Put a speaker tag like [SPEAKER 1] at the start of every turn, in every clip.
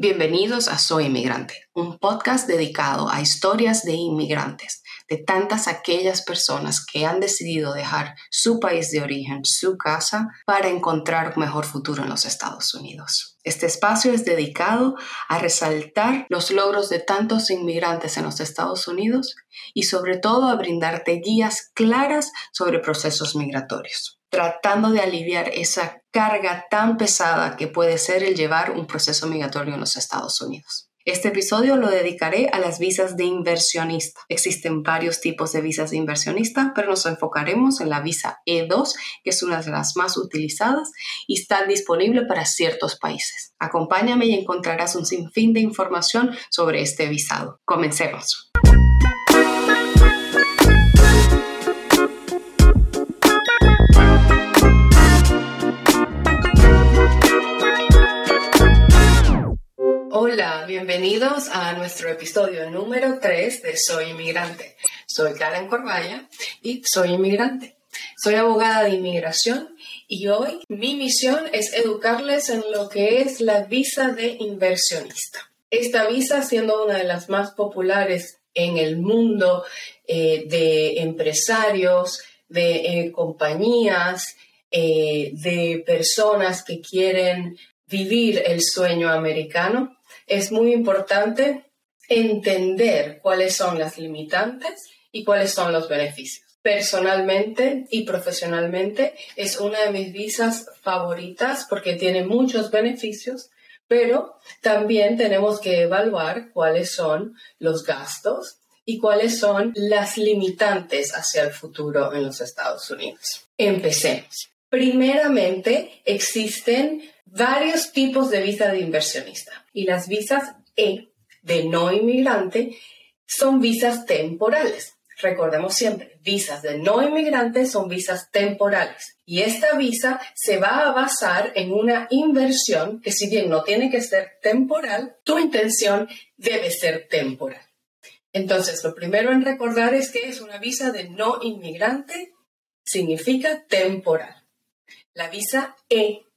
[SPEAKER 1] Bienvenidos a Soy Inmigrante, un podcast dedicado a historias de inmigrantes, de tantas aquellas personas que han decidido dejar su país de origen, su casa, para encontrar un mejor futuro en los Estados Unidos. Este espacio es dedicado a resaltar los logros de tantos inmigrantes en los Estados Unidos y sobre todo a brindarte guías claras sobre procesos migratorios tratando de aliviar esa carga tan pesada que puede ser el llevar un proceso migratorio en los Estados Unidos. Este episodio lo dedicaré a las visas de inversionista. Existen varios tipos de visas de inversionista, pero nos enfocaremos en la visa E2, que es una de las más utilizadas y está disponible para ciertos países. Acompáñame y encontrarás un sinfín de información sobre este visado. Comencemos. Bienvenidos a nuestro episodio número 3 de Soy Inmigrante. Soy Karen Corbaya y soy inmigrante. Soy abogada de inmigración y hoy mi misión es educarles en lo que es la visa de inversionista. Esta visa siendo una de las más populares en el mundo eh, de empresarios, de eh, compañías, eh, de personas que quieren vivir el sueño americano es muy importante entender cuáles son las limitantes y cuáles son los beneficios. Personalmente y profesionalmente es una de mis visas favoritas porque tiene muchos beneficios, pero también tenemos que evaluar cuáles son los gastos y cuáles son las limitantes hacia el futuro en los Estados Unidos. Empecemos. Primeramente, existen varios tipos de visa de inversionista y las visas E de no inmigrante son visas temporales. Recordemos siempre, visas de no inmigrantes son visas temporales y esta visa se va a basar en una inversión que si bien no tiene que ser temporal, tu intención debe ser temporal. Entonces, lo primero en recordar es que es una visa de no inmigrante, significa temporal. La visa E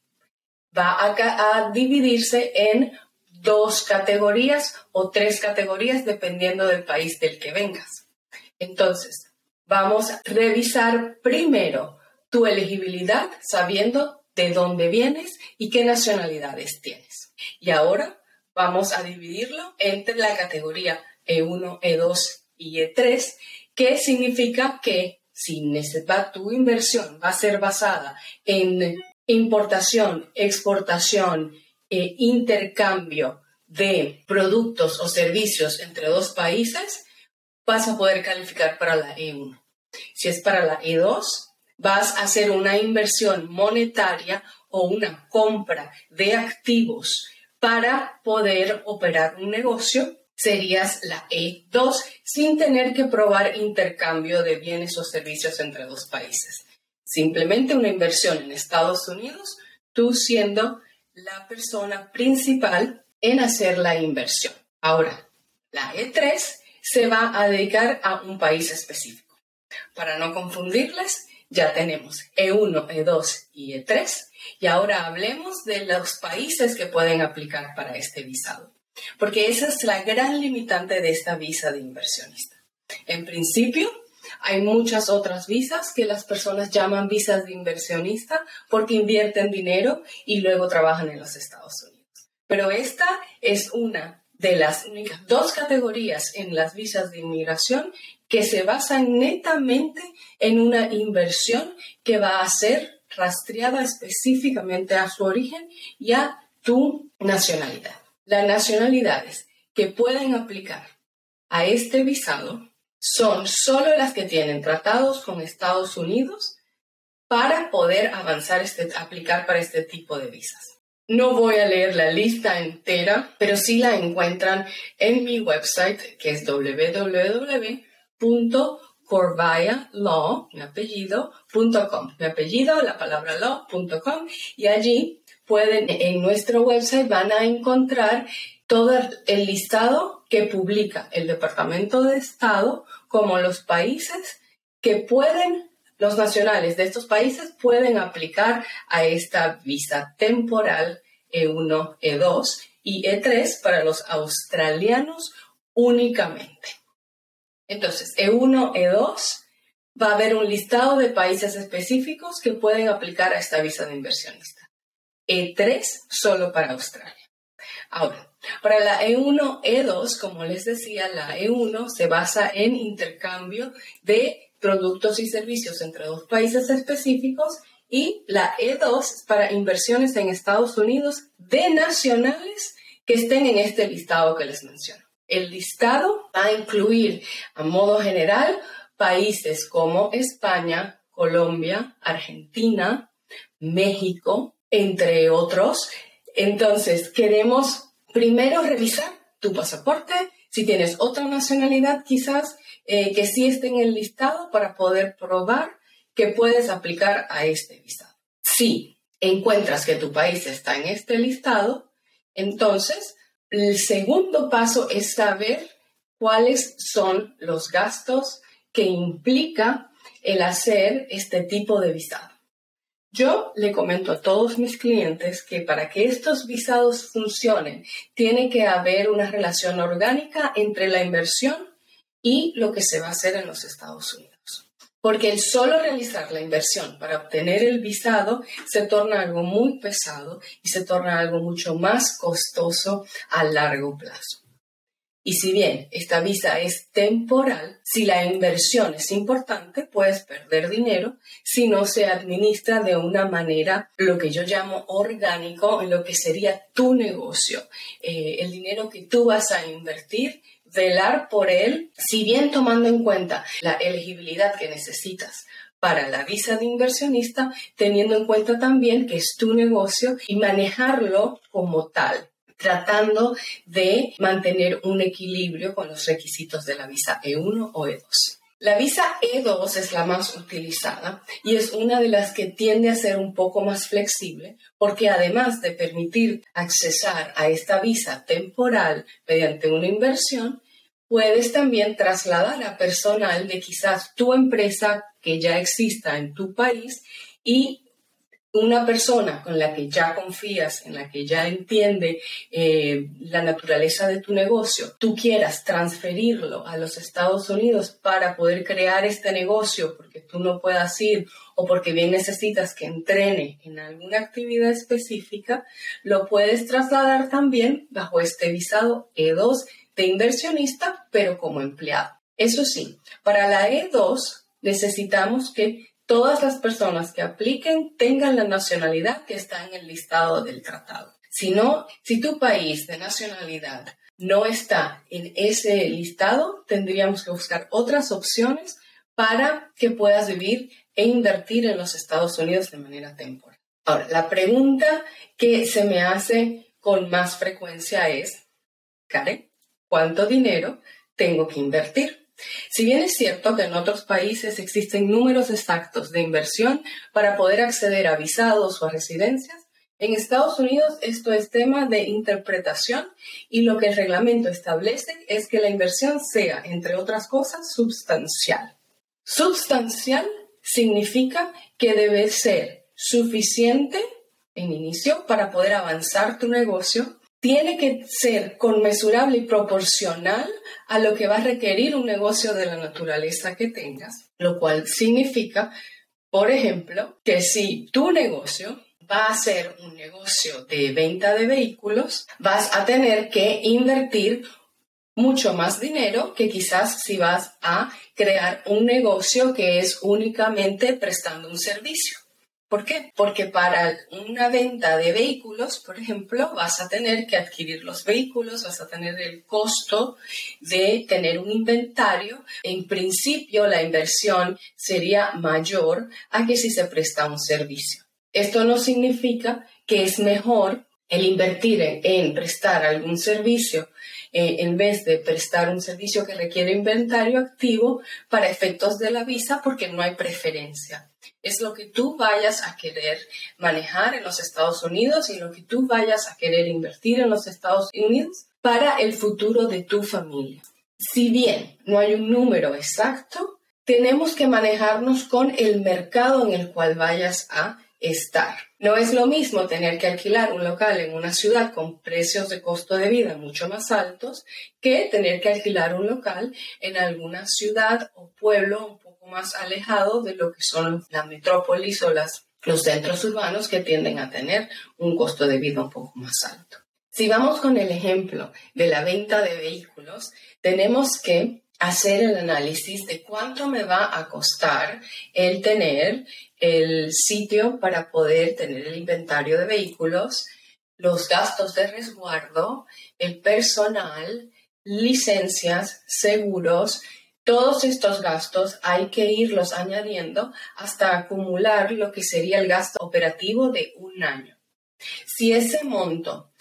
[SPEAKER 1] va a, dividirse en dos categorías o tres categorías dependiendo del país del que vengas. Entonces, vamos a revisar primero tu elegibilidad sabiendo de dónde vienes y qué nacionalidades tienes. Y ahora vamos a dividirlo entre la categoría E1, E2 y E3, que significa que si tu inversión va a ser basada en importación, exportación, e intercambio de productos o servicios entre dos países, vas a poder calificar para la E1. Si es para la E2, vas a hacer una inversión monetaria o una compra de activos para poder operar un negocio, serías la E2 sin tener que probar intercambio de bienes o servicios entre dos países simplemente una inversión en Estados Unidos, tú siendo la persona principal en hacer la inversión. Ahora, la E3 se va a dedicar a un país específico. Para no confundirles, ya tenemos E1, E2 y E3 y ahora hablemos de los países que pueden aplicar para este visado, porque esa es la gran limitante de esta visa de inversionista. En principio, hay muchas otras visas que las personas llaman visas de inversionista porque invierten dinero y luego trabajan en los Estados Unidos. Pero esta es una de las dos categorías en las visas de inmigración que se basan netamente en una inversión que va a ser rastreada específicamente a su origen y a tu nacionalidad. Las nacionalidades que pueden aplicar a este visado son solo las que tienen tratados con Estados Unidos para poder avanzar, este, aplicar para este tipo de visas. No voy a leer la lista entera, pero sí la encuentran en mi website, que es www.corvayalaw, mi apellido, Mi apellido, la palabra law.com, y allí pueden, en nuestro website van a encontrar todo el listado que publica el Departamento de Estado como los países que pueden, los nacionales de estos países pueden aplicar a esta visa temporal E1, E2 y E3 para los australianos únicamente. Entonces, E1, E2 va a haber un listado de países específicos que pueden aplicar a esta visa de inversionista. E3 solo para Australia. Ahora, para la E1, E2, como les decía, la E1 se basa en intercambio de productos y servicios entre dos países específicos y la E2 para inversiones en Estados Unidos de nacionales que estén en este listado que les menciono. El listado va a incluir, a modo general, países como España, Colombia, Argentina, México, entre otros. Entonces, queremos primero revisar tu pasaporte, si tienes otra nacionalidad quizás eh, que sí esté en el listado para poder probar que puedes aplicar a este visado. Si encuentras que tu país está en este listado, entonces el segundo paso es saber cuáles son los gastos que implica el hacer este tipo de visado. Yo le comento a todos mis clientes que para que estos visados funcionen, tiene que haber una relación orgánica entre la inversión y lo que se va a hacer en los Estados Unidos. Porque el solo realizar la inversión para obtener el visado se torna algo muy pesado y se torna algo mucho más costoso a largo plazo. Y si bien esta visa es temporal, si la inversión es importante, puedes perder dinero si no se administra de una manera, lo que yo llamo orgánico, en lo que sería tu negocio. Eh, el dinero que tú vas a invertir, velar por él, si bien tomando en cuenta la elegibilidad que necesitas para la visa de inversionista, teniendo en cuenta también que es tu negocio y manejarlo como tal tratando de mantener un equilibrio con los requisitos de la visa E1 o E2. La visa E2 es la más utilizada y es una de las que tiende a ser un poco más flexible porque además de permitir accesar a esta visa temporal mediante una inversión, puedes también trasladar a personal de quizás tu empresa que ya exista en tu país y una persona con la que ya confías, en la que ya entiende eh, la naturaleza de tu negocio, tú quieras transferirlo a los Estados Unidos para poder crear este negocio porque tú no puedas ir o porque bien necesitas que entrene en alguna actividad específica, lo puedes trasladar también bajo este visado E2 de inversionista, pero como empleado. Eso sí, para la E2 necesitamos que todas las personas que apliquen tengan la nacionalidad que está en el listado del tratado. Si no, si tu país de nacionalidad no está en ese listado, tendríamos que buscar otras opciones para que puedas vivir e invertir en los Estados Unidos de manera temporal. Ahora, la pregunta que se me hace con más frecuencia es, Karen, ¿cuánto dinero tengo que invertir? Si bien es cierto que en otros países existen números exactos de inversión para poder acceder a visados o a residencias, en Estados Unidos esto es tema de interpretación y lo que el reglamento establece es que la inversión sea, entre otras cosas, sustancial. Substancial significa que debe ser suficiente en inicio para poder avanzar tu negocio tiene que ser conmensurable y proporcional a lo que va a requerir un negocio de la naturaleza que tengas, lo cual significa, por ejemplo, que si tu negocio va a ser un negocio de venta de vehículos, vas a tener que invertir mucho más dinero que quizás si vas a crear un negocio que es únicamente prestando un servicio. ¿Por qué? Porque para una venta de vehículos, por ejemplo, vas a tener que adquirir los vehículos, vas a tener el costo de tener un inventario. En principio, la inversión sería mayor a que si se presta un servicio. Esto no significa que es mejor el invertir en, prestar algún servicio eh, en vez de prestar un servicio que requiere inventario activo para efectos de la visa porque no hay preferencia es lo que tú vayas a querer manejar en los Estados Unidos y lo que tú vayas a querer invertir en los Estados Unidos para el futuro de tu familia. Si bien no hay un número exacto, tenemos que manejarnos con el mercado en el cual vayas a estar. No es lo mismo tener que alquilar un local en una ciudad con precios de costo de vida mucho más altos que tener que alquilar un local en alguna ciudad o pueblo un poco más alejado de lo que son las metrópolis o los centros urbanos que tienden a tener un costo de vida un poco más alto. Si vamos con el ejemplo de la venta de vehículos, tenemos que hacer el análisis de cuánto me va a costar el tener el sitio para poder tener el inventario de vehículos, los gastos de resguardo, el personal, licencias, seguros, todos estos gastos hay que irlos añadiendo hasta acumular lo que sería el gasto operativo de un año. Si ese monto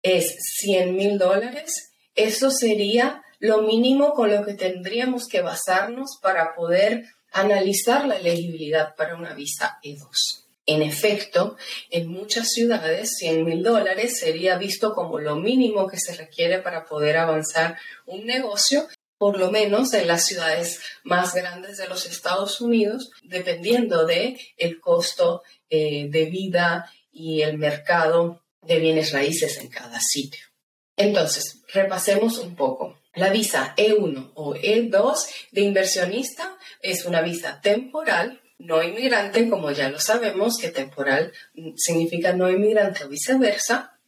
[SPEAKER 1] es 100 mil dólares, eso sería lo mínimo con lo que tendríamos que basarnos para poder analizar la elegibilidad para una visa E2. En efecto, en muchas ciudades 100 mil dólares sería visto como lo mínimo que se requiere para poder avanzar un negocio, por lo menos en las ciudades más grandes de los Estados Unidos, dependiendo de el costo eh, de vida y el mercado de bienes raíces en cada sitio. Entonces, repasemos un poco. La visa E1 o E2 de inversionista es una visa temporal, no inmigrante, como ya lo sabemos, que temporal significa no inmigrante o viceversa.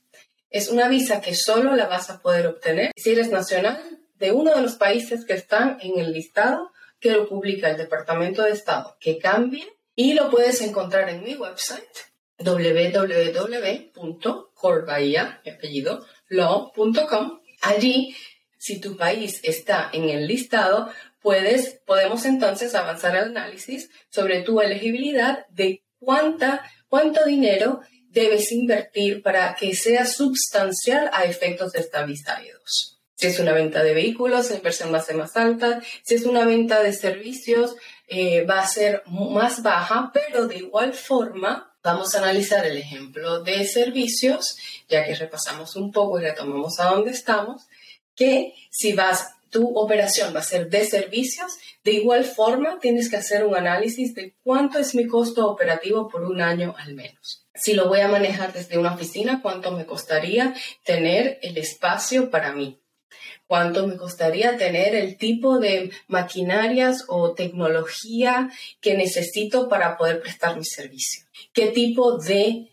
[SPEAKER 1] Es una visa que solo la vas a poder obtener si eres nacional de uno de los países que están en el listado que lo publica el Departamento de Estado, que cambie y lo puedes encontrar en mi website www.corbahia.com. Allí si tu país está en el listado, puedes, podemos entonces avanzar al análisis sobre tu elegibilidad de cuánta, cuánto dinero debes invertir para que sea sustancial a efectos de esta visa E2. Si es una venta de vehículos, la inversión va a ser más alta. Si es una venta de servicios, eh, va a ser más baja, pero de igual forma vamos a analizar el ejemplo de servicios, ya que repasamos un poco y retomamos a dónde estamos que si vas, tu operación va a ser de servicios, de igual forma tienes que hacer un análisis de cuánto es mi costo operativo por un año al menos. Si lo voy a manejar desde una oficina, cuánto me costaría tener el espacio para mí. Cuánto me costaría tener el tipo de maquinarias o tecnología que necesito para poder prestar mi servicio. ¿Qué tipo de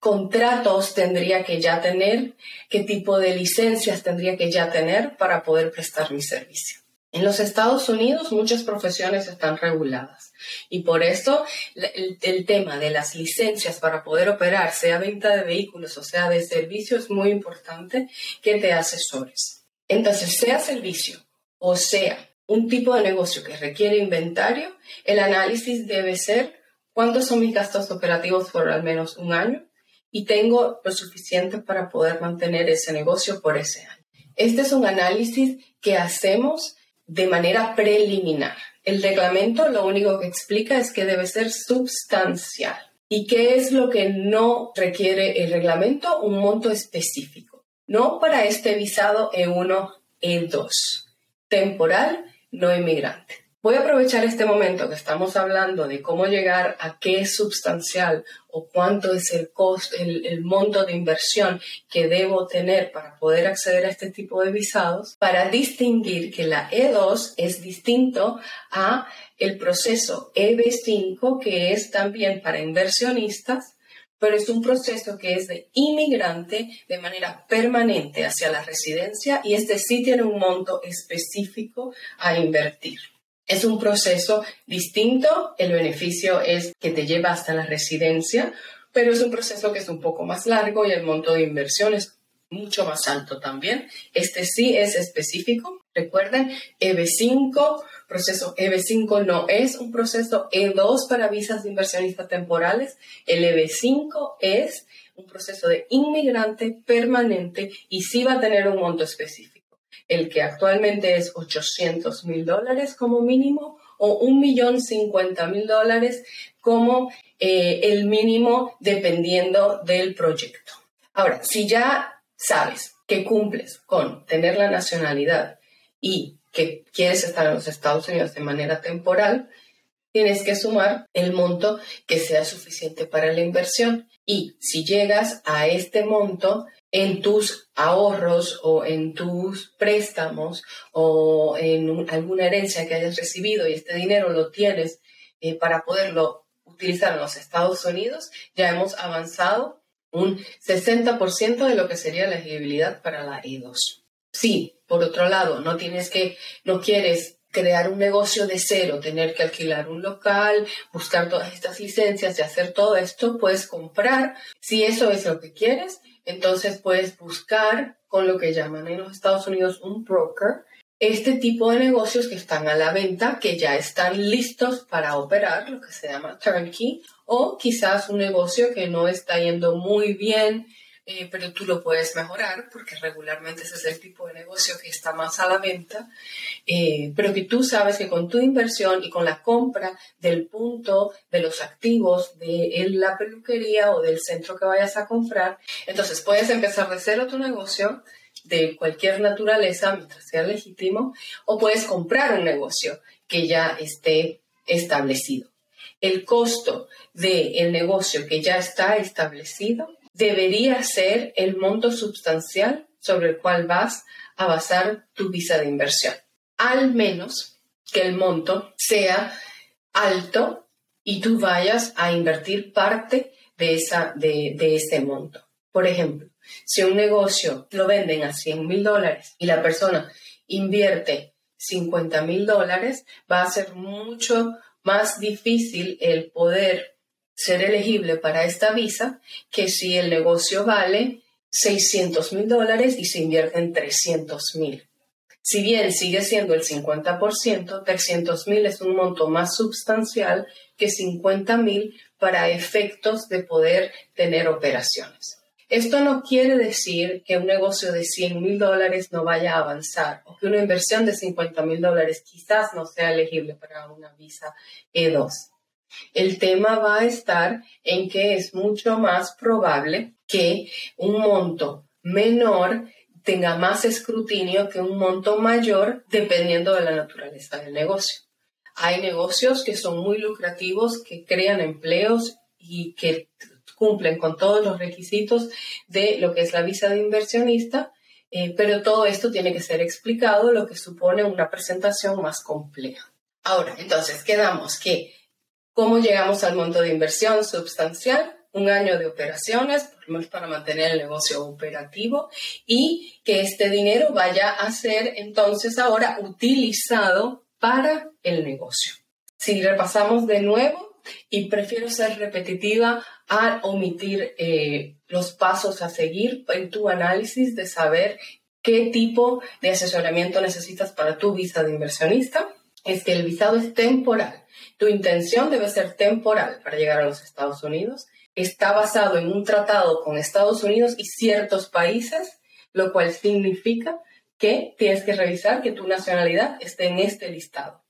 [SPEAKER 1] contratos tendría que ya tener, qué tipo de licencias tendría que ya tener para poder prestar mi servicio. En los Estados Unidos muchas profesiones están reguladas y por eso el, tema de las licencias para poder operar, sea venta de vehículos o sea de servicio, es muy importante que te asesores. Entonces, sea servicio o sea un tipo de negocio que requiere inventario, el análisis debe ser cuántos son mis gastos operativos por al menos un año, y tengo lo suficiente para poder mantener ese negocio por ese año. Este es un análisis que hacemos de manera preliminar. El reglamento lo único que explica es que debe ser sustancial. ¿Y qué es lo que no requiere el reglamento? Un monto específico. No para este visado E1, E2. Temporal, no inmigrante. Voy a aprovechar este momento que estamos hablando de cómo llegar a qué es sustancial o cuánto es el costo, el, monto de inversión que debo tener para poder acceder a este tipo de visados, para distinguir que la E2 es distinto a el proceso EB5, que es también para inversionistas, pero es un proceso que es de inmigrante de manera permanente hacia la residencia y este sí tiene un monto específico a invertir. Es un proceso distinto, el beneficio es que te lleva hasta la residencia, pero es un proceso que es un poco más largo y el monto de inversión es mucho más alto también. Este sí es específico. Recuerden, EB5, proceso EB5 no es un proceso E2 para visas de inversionistas temporales. El EB5 es un proceso de inmigrante permanente y sí va a tener un monto específico el que actualmente es 800 mil dólares como mínimo o un millón cincuenta mil dólares como eh, el mínimo dependiendo del proyecto. Ahora, si ya sabes que cumples con tener la nacionalidad y que quieres estar en los Estados Unidos de manera temporal, tienes que sumar el monto que sea suficiente para la inversión Y si llegas a este monto en tus ahorros o en tus préstamos o en alguna herencia que hayas recibido y este dinero lo tienes eh, para poderlo utilizar en los Estados Unidos, ya hemos avanzado un 60% de lo que sería la elegibilidad para la E2. Sí, por otro lado, no tienes que, no quieres crear un negocio de cero, tener que alquilar un local, buscar todas estas licencias y hacer todo esto, puedes comprar. Si eso es lo que quieres, entonces puedes buscar con lo que llaman en los Estados Unidos un broker, este tipo de negocios que están a la venta, que ya están listos para operar, lo que se llama turnkey, o quizás un negocio que no está yendo muy bien, eh, pero tú lo puedes mejorar porque regularmente ese es el tipo de negocio que está más a la venta, eh, pero que tú sabes que con tu inversión y con la compra del punto de los activos de la peluquería o del centro que vayas a comprar, entonces puedes empezar de cero tu negocio de cualquier naturaleza mientras sea legítimo o puedes comprar un negocio que ya esté establecido. El costo del negocio que ya está establecido debería ser el monto sustancial sobre el cual vas a basar tu visa de inversión. Al menos que el monto sea alto y tú vayas a invertir parte de, esa, de, ese monto. Por ejemplo, si un negocio lo venden a 100 mil dólares y la persona invierte 50 mil dólares, va a ser mucho más difícil el poder ser elegible para esta visa que si el negocio vale 600 mil dólares y se invierten 300 mil. Si bien sigue siendo el 50%, 300 mil es un monto más sustancial que 50 mil para efectos de poder tener operaciones. Esto no quiere decir que un negocio de 100 mil dólares no vaya a avanzar o que una inversión de 50 mil dólares quizás no sea elegible para una visa E2. El tema va a estar en que es mucho más probable que un monto menor tenga más escrutinio que un monto mayor dependiendo de la naturaleza del negocio. Hay negocios que son muy lucrativos, que crean empleos y que cumplen con todos los requisitos de lo que es la visa de inversionista, eh, pero todo esto tiene que ser explicado, lo que supone una presentación más compleja. Ahora, entonces, quedamos que ¿Cómo llegamos al monto de inversión sustancial? Un año de operaciones, por lo menos para mantener el negocio operativo y que este dinero vaya a ser entonces ahora utilizado para el negocio. Si repasamos de nuevo, y prefiero ser repetitiva al omitir eh, los pasos a seguir en tu análisis de saber qué tipo de asesoramiento necesitas para tu visa de inversionista, es que el visado es temporal tu intención debe ser temporal para llegar a los Estados Unidos. Está basado en un tratado con Estados Unidos y ciertos países, lo cual significa que tienes que revisar que tu nacionalidad esté en este listado.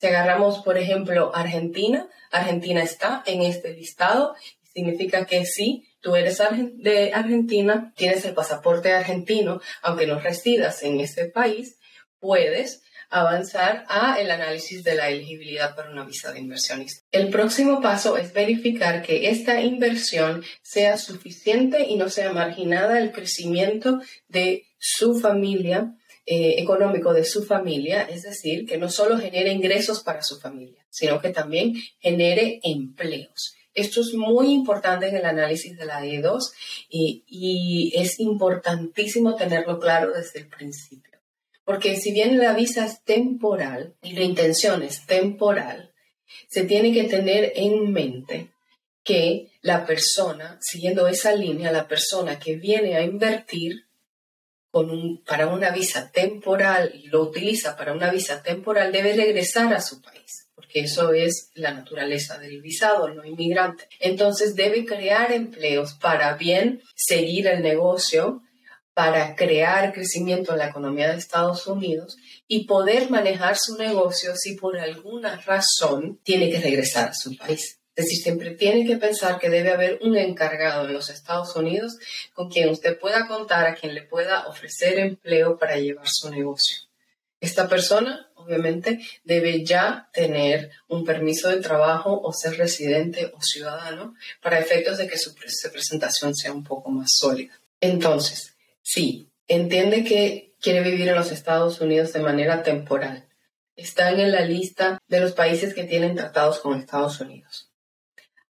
[SPEAKER 1] Si agarramos, por ejemplo, Argentina, Argentina está en este listado, significa que sí, tú eres de Argentina, tienes el pasaporte argentino, aunque no residas en ese país, puedes avanzar a el análisis de la elegibilidad para una visa de inversionista. El próximo paso es verificar que esta inversión sea suficiente y no sea marginada el crecimiento de su familia, eh, económico de su familia, es decir, que no solo genere ingresos para su familia, sino que también genere empleos. Esto es muy importante en el análisis de la E2 y es importantísimo tenerlo claro desde el principio. Porque si bien la visa es temporal y la intención es temporal, se tiene que tener en mente que la persona, siguiendo esa línea, la persona que viene a invertir con un, para una visa temporal y lo utiliza para una visa temporal, debe regresar a su país, porque eso es la naturaleza del visado, no inmigrante. Entonces debe crear empleos para bien seguir el negocio para crear crecimiento en la economía de Estados Unidos y poder manejar su negocio si por alguna razón tiene que regresar a su país. Es decir, siempre tiene que pensar que debe haber un encargado en los Estados Unidos con quien usted pueda contar, a quien le pueda ofrecer empleo para llevar su negocio. Esta persona obviamente debe ya tener un permiso de trabajo o ser residente o ciudadano para efectos de que su presentación sea un poco más sólida. Entonces, sí, entiende que quiere vivir en los Estados Unidos de manera temporal. Están en la lista de los países que tienen tratados con Estados Unidos.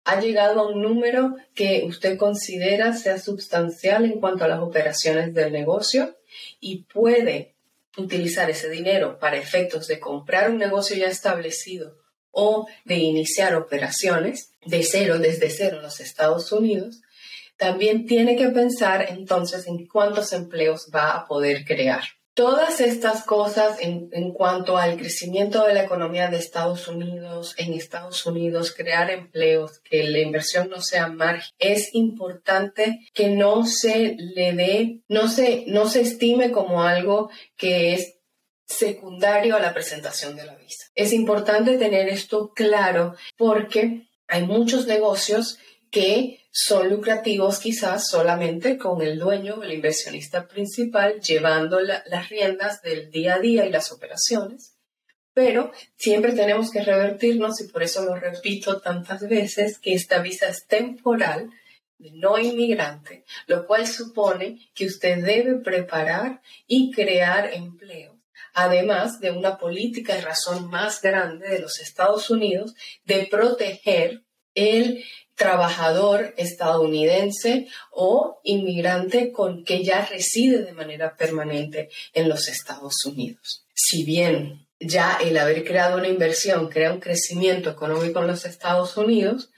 [SPEAKER 1] Ha llegado a un número que usted considera sea sustancial en cuanto a las operaciones del negocio y puede utilizar ese dinero para efectos de comprar un negocio ya establecido o de iniciar operaciones de cero, desde cero en los Estados Unidos, también tiene que pensar entonces en cuántos empleos va a poder crear. Todas estas cosas en, cuanto al crecimiento de la economía de Estados Unidos, en Estados Unidos, crear empleos, que la inversión no sea margen, es importante que no se le dé, no se, no se estime como algo que es secundario a la presentación de la visa. Es importante tener esto claro porque hay muchos negocios que son lucrativos quizás solamente con el dueño, el inversionista principal, llevando las riendas del día a día y las operaciones. Pero siempre tenemos que revertirnos, y por eso lo repito tantas veces, que esta visa es temporal, no inmigrante, lo cual supone que usted debe preparar y crear empleo además de una política de razón más grande de los Estados Unidos de proteger el trabajador estadounidense o inmigrante con que ya reside de manera permanente en los Estados Unidos. Si bien ya el haber creado una inversión crea un crecimiento económico en los Estados Unidos,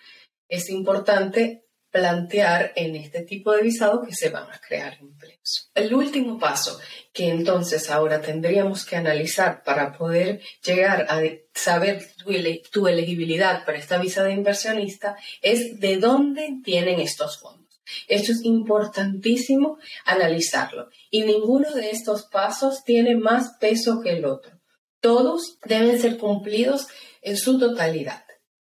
[SPEAKER 1] es importante plantear en este tipo de visado que se van a crear empleos. El último paso que entonces ahora tendríamos que analizar para poder llegar a saber tu, elegibilidad para esta visa de inversionista es de dónde tienen estos fondos. Esto es importantísimo analizarlo y ninguno de estos pasos tiene más peso que el otro. Todos deben ser cumplidos en su totalidad.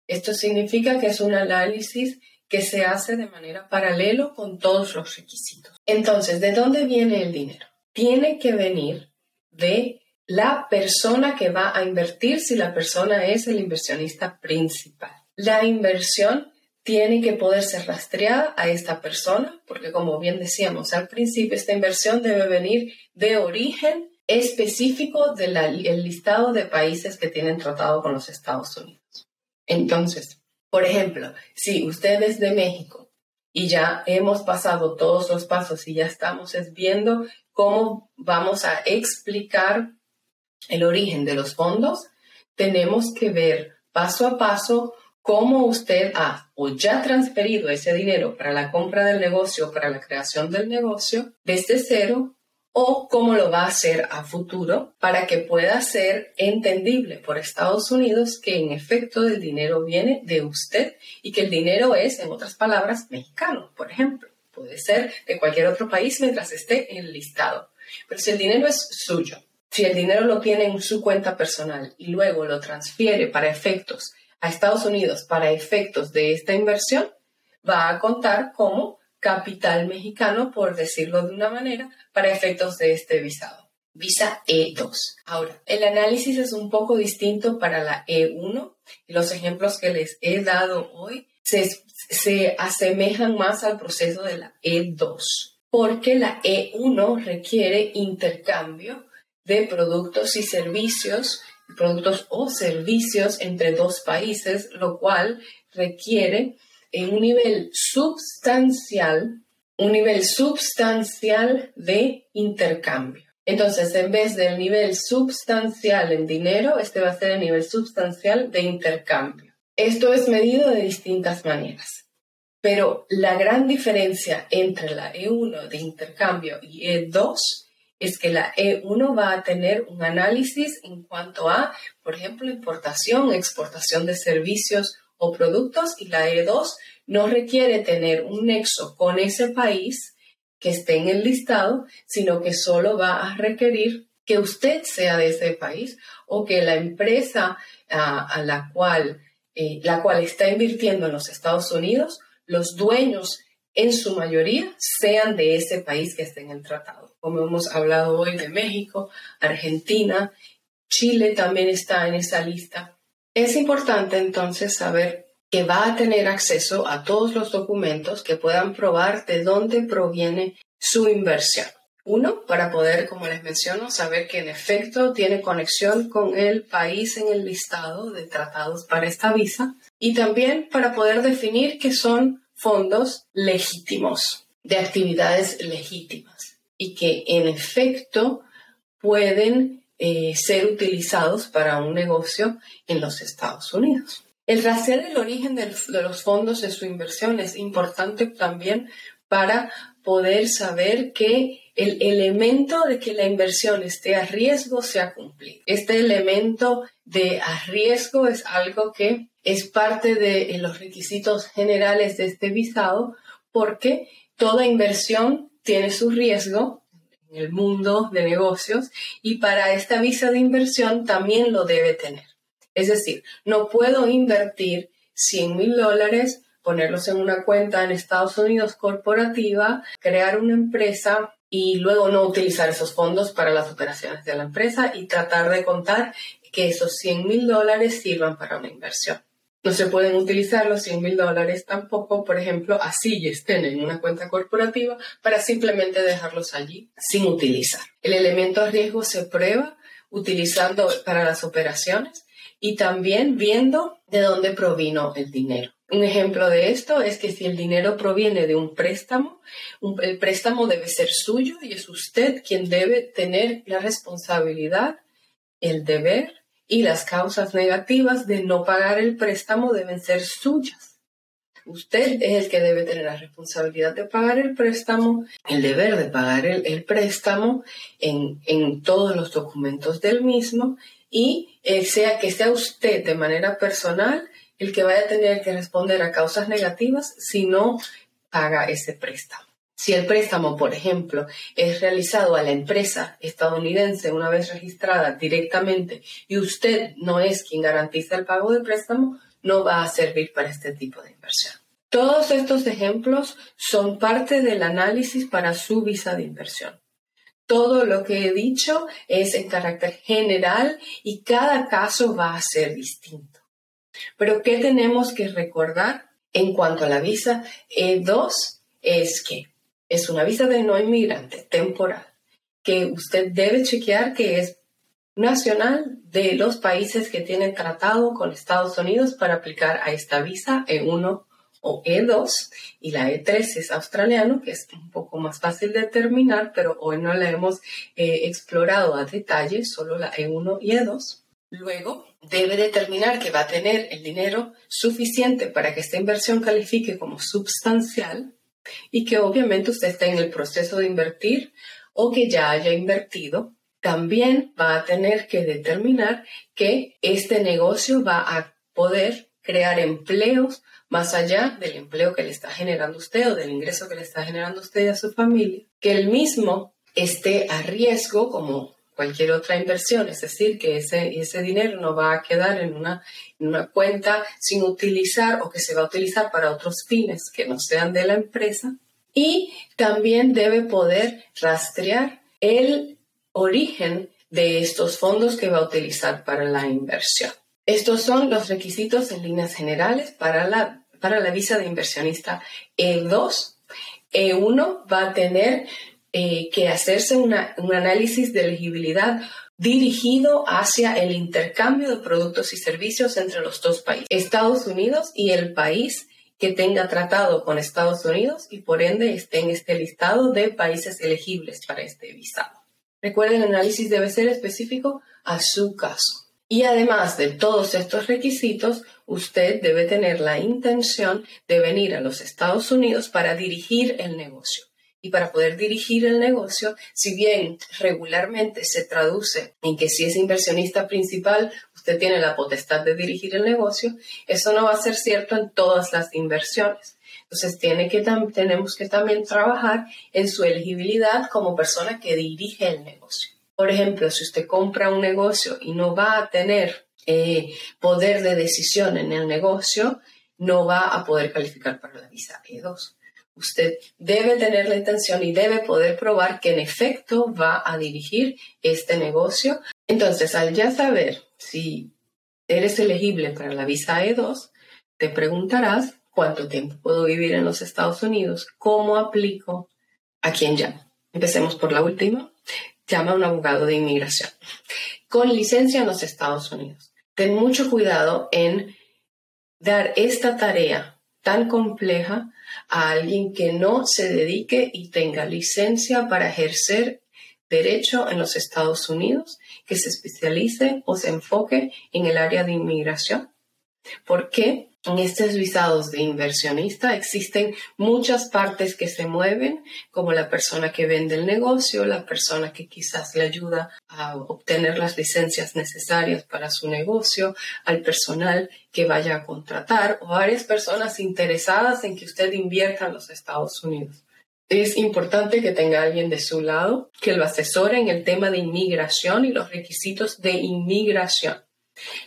[SPEAKER 1] Esto significa que es un análisis que se hace de manera paralelo con todos los requisitos. Entonces, ¿de dónde viene el dinero? Tiene que venir de la persona que va a invertir si la persona es el inversionista principal. La inversión tiene que poder ser rastreada a esta persona, porque como bien decíamos al principio, esta inversión debe venir de origen específico del listado de países que tienen tratado con los Estados Unidos. Entonces, por ejemplo, si usted es de México y ya hemos pasado todos los pasos y ya estamos viendo cómo vamos a explicar el origen de los fondos, tenemos que ver paso a paso cómo usted ha o ya transferido ese dinero para la compra del negocio, para la creación del negocio, desde cero o cómo lo va a hacer a futuro para que pueda ser entendible por Estados Unidos que en efecto el dinero viene de usted y que el dinero es, en otras palabras, mexicano, por ejemplo. Puede ser de cualquier otro país mientras esté en el listado. Pero si el dinero es suyo, si el dinero lo tiene en su cuenta personal y luego lo transfiere para efectos a Estados Unidos para efectos de esta inversión, va a contar como capital mexicano, por decirlo de una manera, para efectos de este visado. Visa E2. Ahora, el análisis es un poco distinto para la E1 y los ejemplos que les he dado hoy se, se asemejan más al proceso de la E2, porque la E1 requiere intercambio de productos y servicios, productos o servicios entre dos países, lo cual requiere en un nivel sustancial, un nivel sustancial de intercambio. Entonces, en vez del nivel sustancial en dinero, este va a ser el nivel sustancial de intercambio. Esto es medido de distintas maneras. Pero la gran diferencia entre la E1 de intercambio y E2 es que la E1 va a tener un análisis en cuanto a, por ejemplo, importación, exportación de servicios o productos y la E2 no requiere tener un nexo con ese país que esté en el listado, sino que solo va a requerir que usted sea de ese país o que la empresa a la cual, eh, la cual está invirtiendo en los Estados Unidos, los dueños en su mayoría sean de ese país que esté en el tratado. como hemos hablado hoy de México, Argentina, Chile también está en esa lista. Es importante entonces saber que va a tener acceso a todos los documentos que puedan probar de dónde proviene su inversión. Uno, para poder, como les menciono, saber que en efecto tiene conexión con el país en el listado de tratados para esta visa y también para poder definir que son fondos legítimos, de actividades legítimas y que en efecto pueden eh, ser utilizados para un negocio en los Estados Unidos. El rastrear el origen de los fondos de su inversión es importante también para poder saber que el elemento de que la inversión esté a riesgo se ha cumplido. Este elemento de a riesgo es algo que es parte de los requisitos generales de este visado porque toda inversión tiene su riesgo el mundo de negocios y para esta visa de inversión también lo debe tener. Es decir, no puedo invertir 100 mil dólares, ponerlos en una cuenta en Estados Unidos corporativa, crear una empresa y luego no utilizar esos fondos para las operaciones de la empresa y tratar de contar que esos 100 mil dólares sirvan para una inversión. No se pueden utilizar los 100 mil dólares tampoco, por ejemplo, así y estén en una cuenta corporativa para simplemente dejarlos allí sin utilizar. El elemento riesgo se prueba utilizando para las operaciones y también viendo de dónde provino el dinero. Un ejemplo de esto es que si el dinero proviene de un préstamo, el préstamo debe ser suyo y es usted quien debe tener la responsabilidad, el deber y las causas negativas de no pagar el préstamo deben ser suyas. Usted es el que debe tener la responsabilidad de pagar el préstamo, el deber de pagar el, préstamo en, en todos los documentos del mismo y eh, sea que sea usted de manera personal el que vaya a tener que responder a causas negativas si no paga ese préstamo. Si el préstamo, por ejemplo, es realizado a la empresa estadounidense una vez registrada directamente y usted no es quien garantiza el pago del préstamo, no va a servir para este tipo de inversión. Todos estos ejemplos son parte del análisis para su visa de inversión. Todo lo que he dicho es en carácter general y cada caso va a ser distinto. Pero ¿qué tenemos que recordar en cuanto a la visa E2? Es que es una visa de no inmigrante temporal que usted debe chequear que es nacional de los países que tienen tratado con Estados Unidos para aplicar a esta visa E1 o E2 y la E3 es australiano, que es un poco más fácil de determinar, pero hoy no la hemos eh, explorado a detalle, solo la E1 y E2. Luego, debe determinar que va a tener el dinero suficiente para que esta inversión califique como sustancial y que obviamente usted esté en el proceso de invertir o que ya haya invertido. También va a tener que determinar que este negocio va a poder crear empleos más allá del empleo que le está generando usted o del ingreso que le está generando usted y a su familia, que el mismo esté a riesgo como cualquier otra inversión, es decir, que ese, ese dinero no va a quedar en una, en una cuenta sin utilizar o que se va a utilizar para otros fines que no sean de la empresa. Y también debe poder rastrear el origen de estos fondos que va a utilizar para la inversión. Estos son los requisitos en líneas generales para la para la visa de inversionista E2. E1 va a tener eh, que hacerse un análisis de elegibilidad dirigido hacia el intercambio de productos y servicios entre los dos países, Estados Unidos y el país que tenga tratado con Estados Unidos y por ende esté en este listado de países elegibles para este visado. Recuerden, el análisis debe ser específico a su caso. Y además de todos estos requisitos, usted debe tener la intención de venir a los Estados Unidos para dirigir el negocio. Y para poder dirigir el negocio, si bien regularmente se traduce en que si es inversionista principal, usted tiene la potestad de dirigir el negocio, eso no va a ser cierto en todas las inversiones. Entonces tiene que tenemos que también trabajar en su elegibilidad como persona que dirige el negocio. Por ejemplo, si usted compra un negocio y no va a tener eh, poder de decisión en el negocio, no va a poder calificar para la visa E2. Usted debe tener la intención y debe poder probar que en efecto va a dirigir este negocio. Entonces, al ya saber si eres elegible para la visa E2, te preguntarás cuánto tiempo puedo vivir en los Estados Unidos, cómo aplico, a quién llamo. Empecemos por la última. Llama a un abogado de inmigración con licencia en los Estados Unidos. Ten mucho cuidado en dar esta tarea tan compleja a alguien que no se dedique y tenga licencia para ejercer derecho en los Estados Unidos, que se especialice o se enfoque en el área de inmigración. ¿Por qué? En estos visados de inversionista existen muchas partes que se mueven, como la persona que vende el negocio, la persona que quizás le ayuda a obtener las licencias necesarias para su negocio, al personal que vaya a contratar o varias personas interesadas en que usted invierta en los Estados Unidos. Es importante que tenga alguien de su lado que lo asesore en el tema de inmigración y los requisitos de inmigración.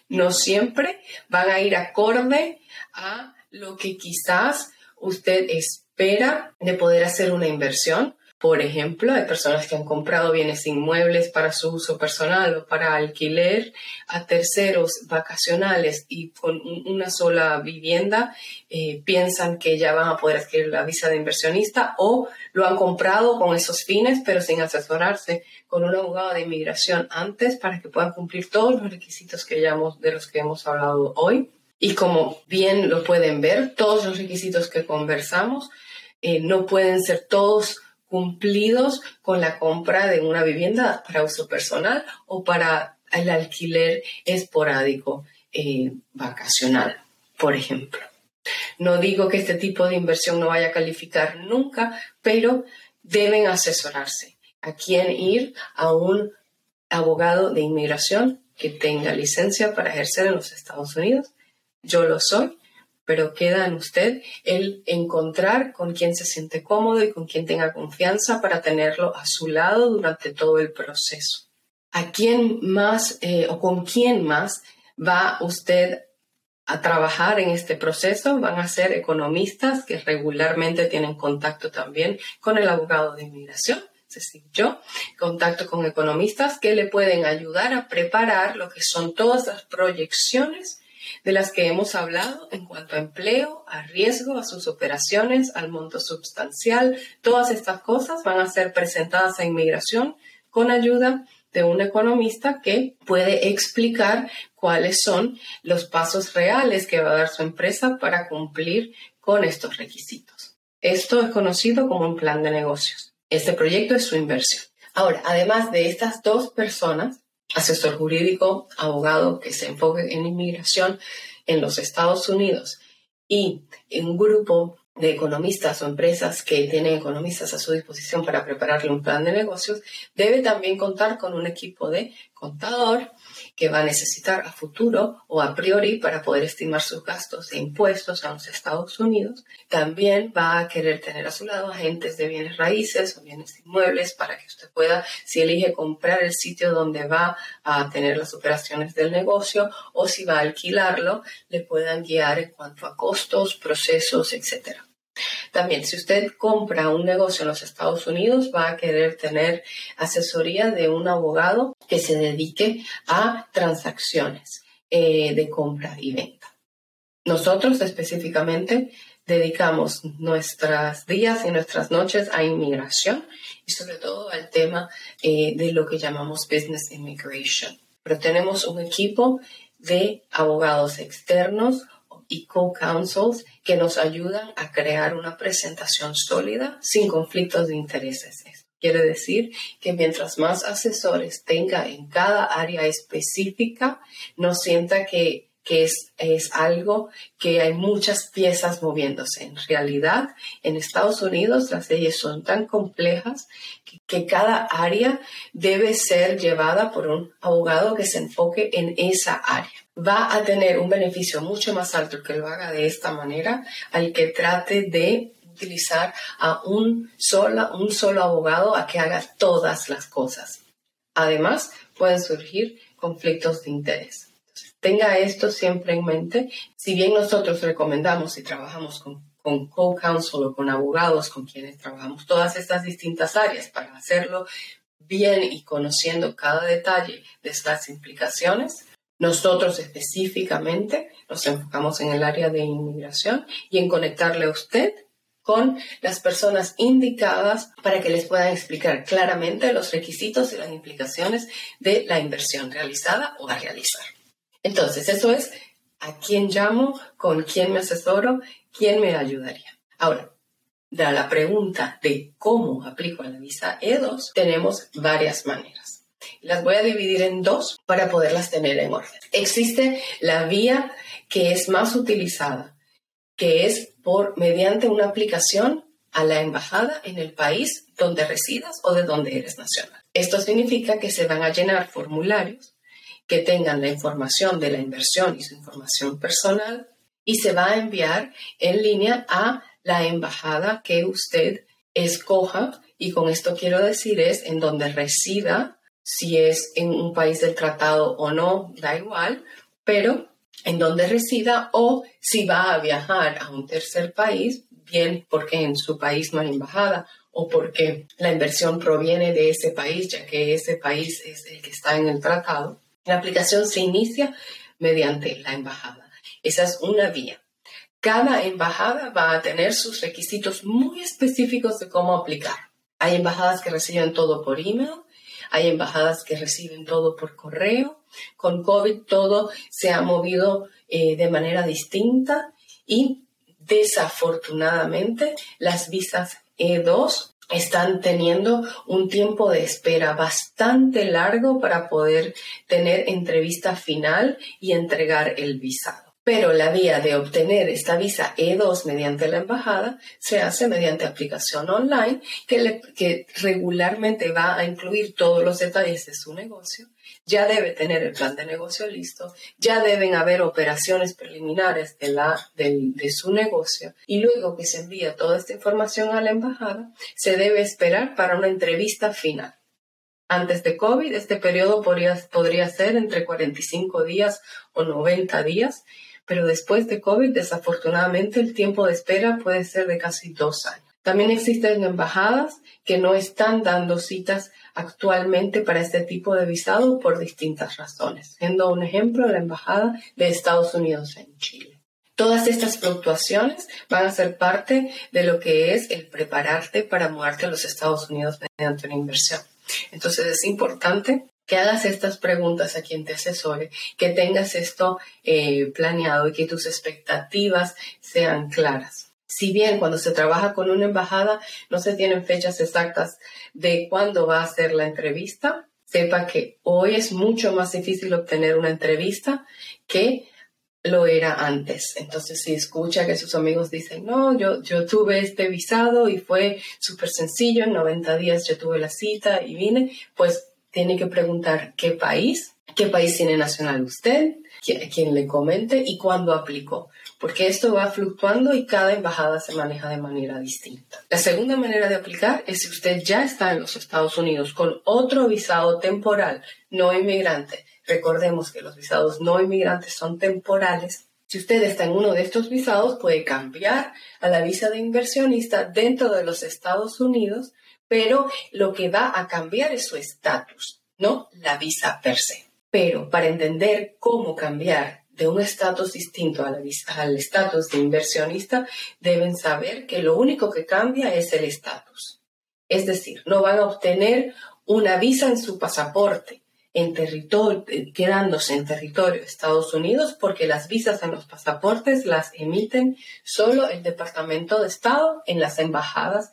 [SPEAKER 1] No siempre van a ir acorde a lo que quizás usted espera de poder hacer una inversión. Por ejemplo, hay personas que han comprado bienes inmuebles para su uso personal o para alquiler a terceros vacacionales y con una sola vivienda eh, piensan que ya van a poder adquirir la visa de inversionista o lo han comprado con esos fines pero sin asesorarse con un abogado de inmigración antes para que puedan cumplir todos los requisitos que ya de los que hemos hablado hoy. Y como bien lo pueden ver, todos los requisitos que conversamos eh, no pueden ser todos cumplidos con la compra de una vivienda para uso personal o para el alquiler esporádico eh, vacacional, por ejemplo. No digo que este tipo de inversión no vaya a calificar nunca, pero deben asesorarse. A quién ir a un abogado de inmigración que tenga licencia para ejercer en los Estados Unidos. Yo lo soy, pero queda en usted el encontrar con quien se siente cómodo y con quien tenga confianza para tenerlo a su lado durante todo el proceso. ¿A quién más eh, o con quién más va usted a trabajar en este proceso? Van a ser economistas que regularmente tienen contacto también con el abogado de inmigración es decir, yo contacto con economistas que le pueden ayudar a preparar lo que son todas las proyecciones de las que hemos hablado en cuanto a empleo, a riesgo, a sus operaciones, al monto sustancial. Todas estas cosas van a ser presentadas a inmigración con ayuda de un economista que puede explicar cuáles son los pasos reales que va a dar su empresa para cumplir con estos requisitos. Esto es conocido como un plan de negocios. Este proyecto es su inversión. Ahora, además de estas dos personas, asesor jurídico, abogado que se enfoque en inmigración en los Estados Unidos. Y un grupo de economistas o empresas que tienen economistas a su disposición para prepararle un plan de negocios, debe también contar con un equipo de contador que va a necesitar a futuro o a priori para poder estimar sus gastos e impuestos a los Estados Unidos. También va a querer tener a su lado agentes de bienes raíces o bienes inmuebles para que usted pueda, si elige comprar el sitio donde va a tener las operaciones del negocio o si va a alquilarlo, le puedan guiar en cuanto a costos, procesos, etc. También, si usted compra un negocio en los Estados Unidos, va a querer tener asesoría de un abogado que se dedique a transacciones eh, de compra y venta. Nosotros específicamente dedicamos nuestras días y nuestras noches a inmigración y sobre todo al tema eh, de lo que llamamos business immigration. Pero tenemos un equipo de abogados externos y co-counsels que nos ayudan a crear una presentación sólida sin conflictos de intereses. Quiere decir que mientras más asesores tenga en cada área específica, no sienta que, es, es algo que hay muchas piezas moviéndose. En realidad, en Estados Unidos las leyes son tan complejas que, que cada área debe ser llevada por un abogado que se enfoque en esa área va a tener un beneficio mucho más alto que lo haga de esta manera al que trate de utilizar a un solo, un solo abogado a que haga todas las cosas. Además, pueden surgir conflictos de interés. Tenga esto siempre en mente. Si bien nosotros recomendamos y trabajamos con, con co-counsel o con abogados con quienes trabajamos todas estas distintas áreas para hacerlo bien y conociendo cada detalle de estas implicaciones. Nosotros específicamente nos enfocamos en el área de inmigración y en conectarle a usted con las personas indicadas para que les puedan explicar claramente los requisitos y las implicaciones de la inversión realizada o a realizar. Entonces, eso es a quién llamo, con quién me asesoro, quién me ayudaría. Ahora, de la pregunta de cómo aplico la visa E2, tenemos varias maneras. Las voy a dividir en dos para poderlas tener en orden. Existe la vía que es más utilizada, que es por mediante una aplicación a la embajada en el país donde residas o de donde eres nacional. Esto significa que se van a llenar formularios que tengan la información de la inversión y su información personal y se va a enviar en línea a la embajada que usted escoja. Y con esto quiero decir es en donde resida, si es en un país del tratado o no, da igual, pero en donde resida o si va a viajar a un tercer país, bien porque en su país no hay embajada o porque la inversión proviene de ese país, ya que ese país es el que está en el tratado, la aplicación se inicia mediante la embajada. Esa es una vía. Cada embajada va a tener sus requisitos muy específicos de cómo aplicar. Hay embajadas que reciben todo por email, hay embajadas que reciben todo por correo. Con COVID todo se ha movido eh, de manera distinta y desafortunadamente las visas E2 están teniendo un tiempo de espera bastante largo para poder tener entrevista final y entregar el visado. Pero la vía de obtener esta visa E2 mediante la embajada se hace mediante aplicación online que, que regularmente va a incluir todos los detalles de su negocio ya debe tener el plan de negocio listo, ya deben haber operaciones preliminares de, la, de, su negocio y luego que se envía toda esta información a la embajada, se debe esperar para una entrevista final. Antes de COVID, este periodo podría, podría ser entre 45 días o 90 días, pero después de COVID, desafortunadamente, el tiempo de espera puede ser de casi dos años. También existen embajadas que no están dando citas actualmente para este tipo de visado por distintas razones, siendo un ejemplo la Embajada de Estados Unidos en Chile. Todas estas fluctuaciones van a ser parte de lo que es el prepararte para mudarte a los Estados Unidos mediante una inversión. Entonces es importante que hagas estas preguntas a quien te asesore, que tengas esto eh, planeado y que tus expectativas sean claras si bien cuando se trabaja con una embajada no se tienen fechas exactas de cuándo va a ser la entrevista, sepa que hoy es mucho más difícil obtener una entrevista que lo era antes. Entonces, si escucha que sus amigos dicen, no, yo, yo tuve este visado y fue súper sencillo, en 90 días yo tuve la cita y vine, pues tiene que preguntar qué país, qué país tiene nacional usted, quien le comente y cuándo aplicó porque esto va fluctuando y cada embajada se maneja de manera distinta. La segunda manera de aplicar es si usted ya está en los Estados Unidos con otro visado temporal, no inmigrante. Recordemos que los visados no inmigrantes son temporales. Si usted está en uno de estos visados, puede cambiar a la visa de inversionista dentro de los Estados Unidos, pero lo que va a cambiar es su estatus, no la visa per se. Pero para entender cómo cambiar de un estatus distinto al estatus de inversionista, deben saber que lo único que cambia es el estatus. Es decir, no van a obtener una visa en su pasaporte territorio, quedándose en territorio de Estados Unidos, porque las visas en los pasaportes las emiten solo el Departamento de Estado en las embajadas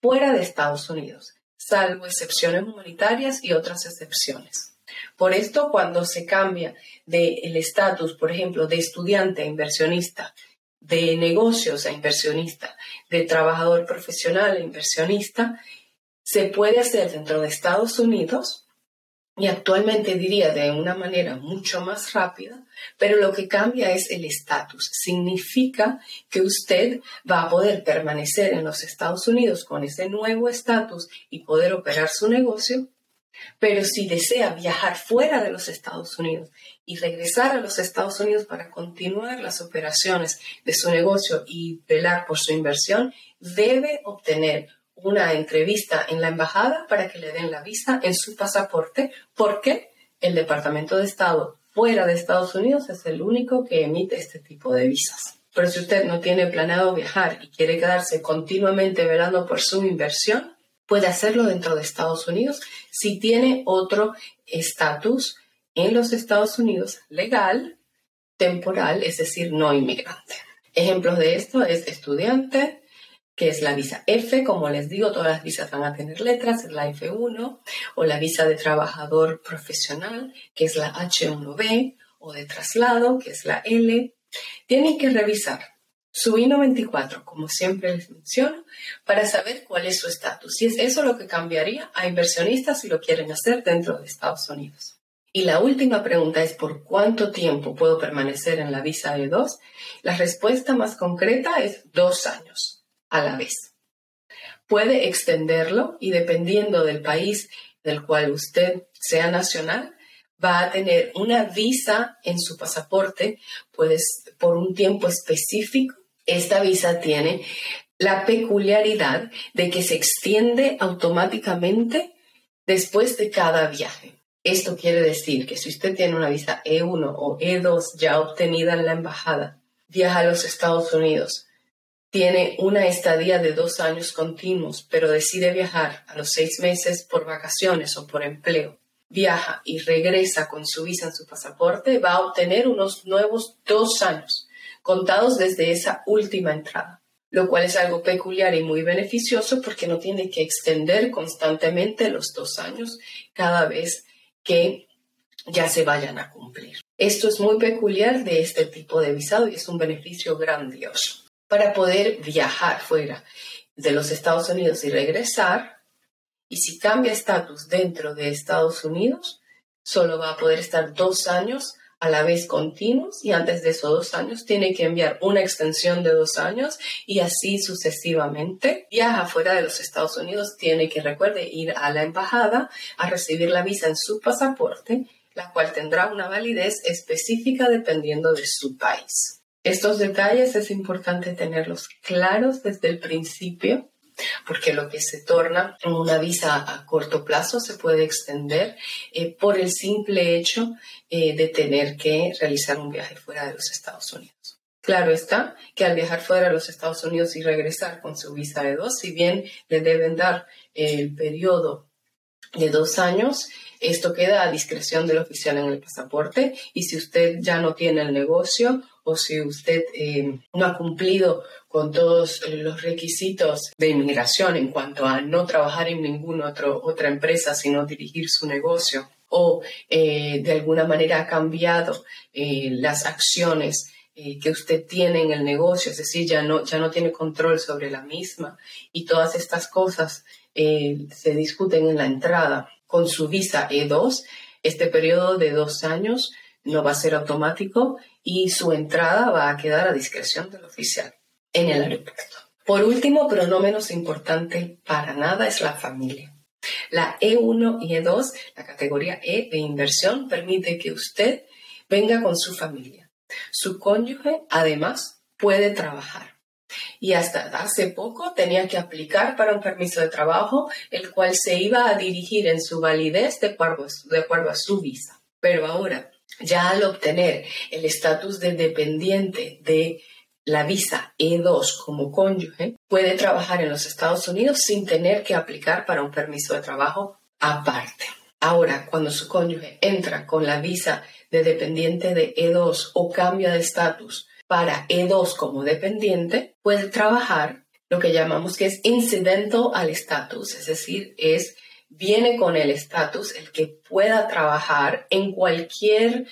[SPEAKER 1] fuera de Estados Unidos, salvo excepciones humanitarias y otras excepciones. Por esto, cuando se cambia del estatus, por ejemplo, de estudiante a inversionista, de negocios a inversionista, de trabajador profesional a inversionista, se puede hacer dentro de Estados Unidos y actualmente diría de una manera mucho más rápida, pero lo que cambia es el estatus. Significa que usted va a poder permanecer en los Estados Unidos con ese nuevo estatus y poder operar su negocio Pero si desea viajar fuera de los Estados Unidos y regresar a los Estados Unidos para continuar las operaciones de su negocio y velar por su inversión, debe obtener una entrevista en la embajada para que le den la visa en su pasaporte porque el Departamento de Estado fuera de Estados Unidos es el único que emite este tipo de visas. Pero si usted no tiene planeado viajar y quiere quedarse continuamente velando por su inversión, puede hacerlo dentro de Estados Unidos si tiene otro estatus en los Estados Unidos legal, temporal, es decir, no inmigrante. Ejemplos de esto es estudiante, que es la visa F, como les digo, todas las visas van a tener letras, es la F1, o la visa de trabajador profesional, que es la H1B, o de traslado, que es la L. Tienen que revisar su I-94, como siempre les menciono, para saber cuál es su estatus. Y es eso lo que cambiaría a inversionistas si lo quieren hacer dentro de Estados Unidos. Y la última pregunta es ¿por cuánto tiempo puedo permanecer en la visa E2? La respuesta más concreta es dos años a la vez. Puede extenderlo y dependiendo del país del cual usted sea nacional, va a tener una visa en su pasaporte, pues por un tiempo específico esta visa tiene la peculiaridad de que se extiende automáticamente después de cada viaje. Esto quiere decir que si usted tiene una visa E1 o E2 ya obtenida en la embajada, viaja a los Estados Unidos, tiene una estadía de dos años continuos, pero decide viajar a los seis meses por vacaciones o por empleo, viaja y regresa con su visa en su pasaporte, va a obtener unos nuevos dos años contados desde esa última entrada, lo cual es algo peculiar y muy beneficioso porque no tiene que extender constantemente los dos años cada vez que ya se vayan a cumplir. Esto es muy peculiar de este tipo de visado y es un beneficio grandioso. Para poder viajar fuera de los Estados Unidos y regresar, y si cambia estatus dentro de Estados Unidos, solo va a poder estar dos años a la vez continuos y antes de esos dos años tiene que enviar una extensión de dos años y así sucesivamente. Viaja fuera de los Estados Unidos, tiene que, recuerde, ir a la embajada a recibir la visa en su pasaporte, la cual tendrá una validez específica dependiendo de su país. Estos detalles es importante tenerlos claros desde el principio porque lo que se torna una visa a corto plazo se puede extender eh, por el simple hecho eh, de tener que realizar un viaje fuera de los Estados Unidos. Claro está que al viajar fuera de los Estados Unidos y regresar con su visa de dos, si bien le deben dar el periodo de dos años, esto queda a discreción del oficial en el pasaporte y si usted ya no tiene el negocio o si usted eh, no ha cumplido con todos los requisitos de inmigración en cuanto a no trabajar en ninguna otra empresa, sino dirigir su negocio, o eh, de alguna manera ha cambiado eh, las acciones que usted tiene en el negocio, es decir, ya no, ya no tiene control sobre la misma y todas estas cosas se discuten en la entrada con su visa E2. Este periodo de dos años no va a ser automático y su entrada va a quedar a discreción del oficial en el aeropuerto. Por último, pero no menos importante para nada, es la familia. La E1 y E2, la categoría E de inversión, permite que usted venga con su familia. Su cónyuge, además, puede trabajar. Y hasta hace poco tenía que aplicar para un permiso de trabajo, el cual se iba a dirigir en su validez de acuerdo, de acuerdo a su visa. Pero ahora, ya al obtener el estatus de dependiente de la visa E2 como cónyuge, puede trabajar en los Estados Unidos sin tener que aplicar para un permiso de trabajo aparte. Ahora, cuando su cónyuge entra con la visa de dependiente de E2 o cambia de estatus para E2 como dependiente, puede trabajar lo que llamamos que es incidental al estatus, es decir, es viene con el estatus el que pueda trabajar en cualquier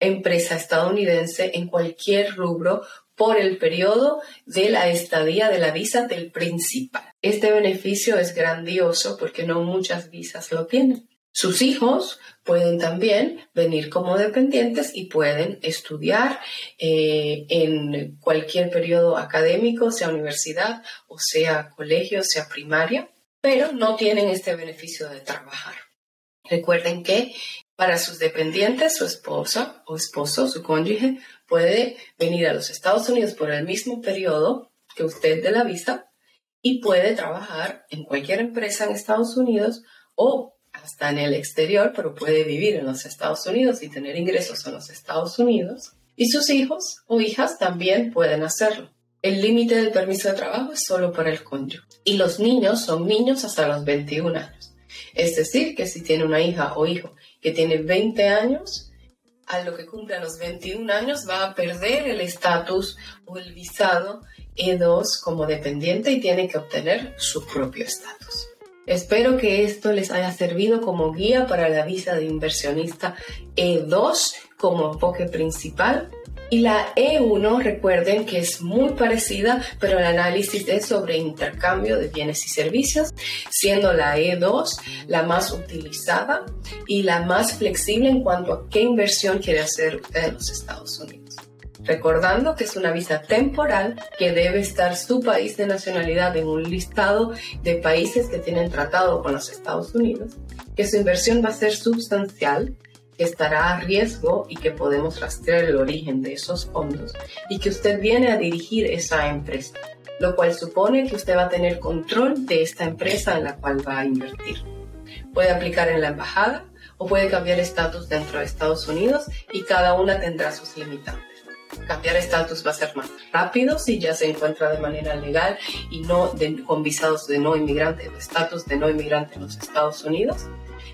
[SPEAKER 1] empresa estadounidense, en cualquier rubro, por el periodo de la estadía de la visa del principal. Este beneficio es grandioso porque no muchas visas lo tienen. Sus hijos pueden también venir como dependientes y pueden estudiar eh, en cualquier periodo académico, sea universidad o sea colegio, sea primaria pero no tienen este beneficio de trabajar. Recuerden que para sus dependientes, su esposa o esposo, su cónyuge, puede venir a los Estados Unidos por el mismo periodo que usted de la visa y puede trabajar en cualquier empresa en Estados Unidos o hasta en el exterior, pero puede vivir en los Estados Unidos y tener ingresos en los Estados Unidos. Y sus hijos o hijas también pueden hacerlo. El límite del permiso de trabajo es solo para el cónyuge. Y los niños son niños hasta los 21 años. Es decir, que si tiene una hija o hijo que tiene 20 años, a lo que cumple los 21 años va a perder el estatus o el visado E2 como dependiente y tiene que obtener su propio estatus. Espero que esto les haya servido como guía para la visa de inversionista E2 como enfoque principal y la E1, recuerden que es muy parecida, pero el análisis es sobre intercambio de bienes y servicios, siendo la E2 la más utilizada y la más flexible en cuanto a qué inversión quiere hacer usted en los Estados Unidos. Recordando que es una visa temporal que debe estar su país de nacionalidad en un listado de países que tienen tratado con los Estados Unidos, que su inversión va a ser sustancial que estará a riesgo y que podemos rastrear el origen de esos fondos y que usted viene a dirigir esa empresa, lo cual supone que usted va a tener control de esta empresa en la cual va a invertir. Puede aplicar en la embajada o puede cambiar estatus dentro de Estados Unidos y cada una tendrá sus limitantes. Cambiar estatus va a ser más rápido si ya se encuentra de manera legal y no con visados de no inmigrante o estatus de no inmigrante en los Estados Unidos.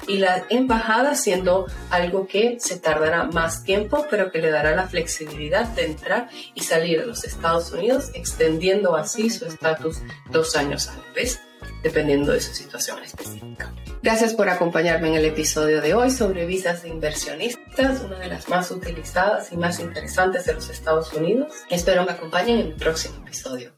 [SPEAKER 1] Y la embajada siendo algo que se tardará más tiempo, pero que le dará la flexibilidad de entrar y salir de los Estados Unidos, extendiendo así su estatus dos años a la vez, dependiendo de su situación específica. Gracias por acompañarme en el episodio de hoy sobre visas de inversionistas, una de las más utilizadas y más interesantes de los Estados Unidos. Espero me acompañen en el próximo episodio.